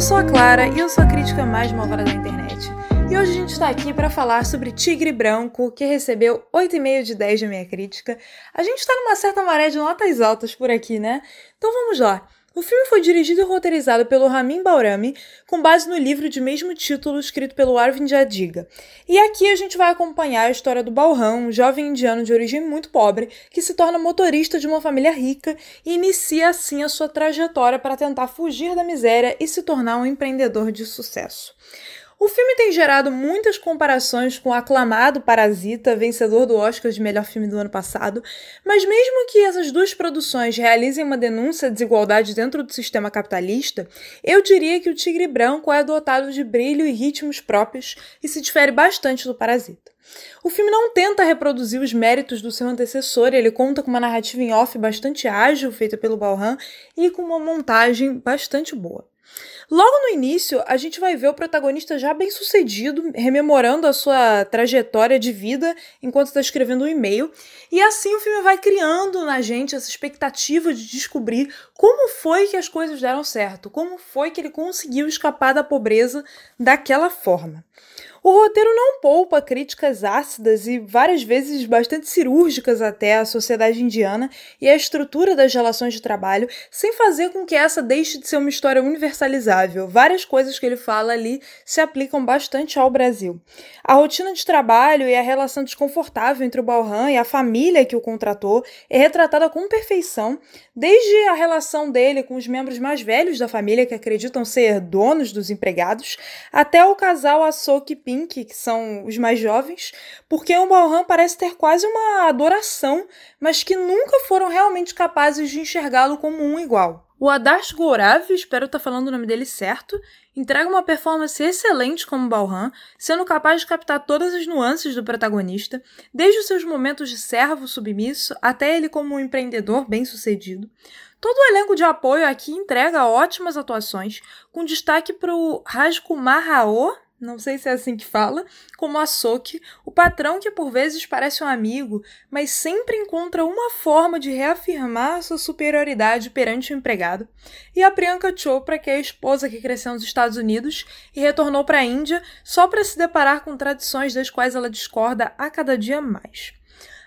eu sou a Clara e eu sou a crítica mais malvada da internet. E hoje a gente está aqui para falar sobre Tigre Branco, que recebeu 8,5 de 10 da minha crítica. A gente está numa certa maré de notas altas por aqui, né? Então vamos lá. O filme foi dirigido e roteirizado pelo Ramin Baurami, com base no livro de mesmo título escrito pelo Arvind Adiga. E aqui a gente vai acompanhar a história do Balram, um jovem indiano de origem muito pobre, que se torna motorista de uma família rica e inicia assim a sua trajetória para tentar fugir da miséria e se tornar um empreendedor de sucesso. O filme tem gerado muitas comparações com o aclamado Parasita, vencedor do Oscar de melhor filme do ano passado, mas mesmo que essas duas produções realizem uma denúncia à desigualdade dentro do sistema capitalista, eu diria que o Tigre Branco é dotado de brilho e ritmos próprios e se difere bastante do Parasita. O filme não tenta reproduzir os méritos do seu antecessor, ele conta com uma narrativa em off bastante ágil, feita pelo Balram, e com uma montagem bastante boa. Logo no início, a gente vai ver o protagonista já bem sucedido, rememorando a sua trajetória de vida enquanto está escrevendo um e-mail. E assim o filme vai criando na gente essa expectativa de descobrir como foi que as coisas deram certo, como foi que ele conseguiu escapar da pobreza daquela forma. O roteiro não poupa críticas ácidas e várias vezes bastante cirúrgicas até à sociedade indiana e à estrutura das relações de trabalho, sem fazer com que essa deixe de ser uma história universalizável. Várias coisas que ele fala ali se aplicam bastante ao Brasil. A rotina de trabalho e a relação desconfortável entre o Balram e a família que o contratou é retratada com perfeição, desde a relação dele com os membros mais velhos da família que acreditam ser donos dos empregados, até o casal Asok Pink, que são os mais jovens, porque o Balram parece ter quase uma adoração, mas que nunca foram realmente capazes de enxergá-lo como um igual. O Adarsh Gourav, espero estar falando o nome dele certo, entrega uma performance excelente como Balram, sendo capaz de captar todas as nuances do protagonista, desde os seus momentos de servo submisso até ele como um empreendedor bem-sucedido. Todo o elenco de apoio aqui entrega ótimas atuações, com destaque para o Rajkumar Rao, não sei se é assim que fala, como a Soki, o patrão que por vezes parece um amigo, mas sempre encontra uma forma de reafirmar sua superioridade perante o empregado, e a Priyanka Chopra, que é a esposa que cresceu nos Estados Unidos e retornou para a Índia só para se deparar com tradições das quais ela discorda a cada dia mais.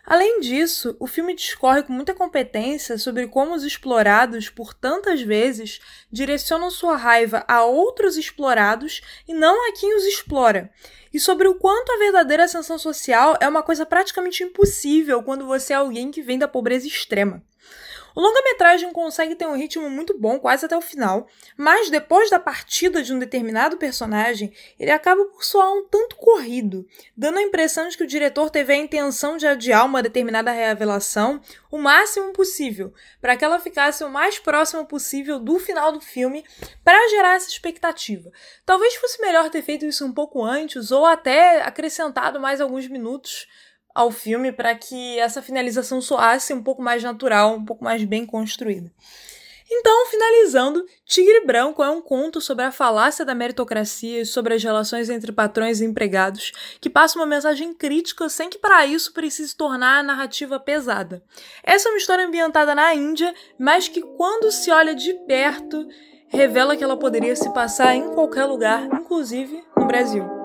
Além disso, o filme discorre com muita competência sobre como os explorados, por tantas vezes, direcionam sua raiva a outros explorados e não a quem os explora. E sobre o quanto a verdadeira ascensão social é uma coisa praticamente impossível quando você é alguém que vem da pobreza extrema. O longa-metragem consegue ter um ritmo muito bom quase até o final, mas depois da partida de um determinado personagem, ele acaba por soar um tanto corrido, dando a impressão de que o diretor teve a intenção de adiar uma determinada revelação o máximo possível, para que ela ficasse o mais próximo possível do final do filme, para gerar essa expectativa. Talvez fosse melhor ter feito isso um pouco antes ou até acrescentado mais alguns minutos ao filme para que essa finalização soasse um pouco mais natural, um pouco mais bem construída. Então, finalizando, Tigre Branco é um conto sobre a falácia da meritocracia e sobre as relações entre patrões e empregados, que passa uma mensagem crítica sem que para isso precise tornar a narrativa pesada. Essa é uma história ambientada na Índia, mas que quando se olha de perto, revela que ela poderia se passar em qualquer lugar, inclusive no Brasil.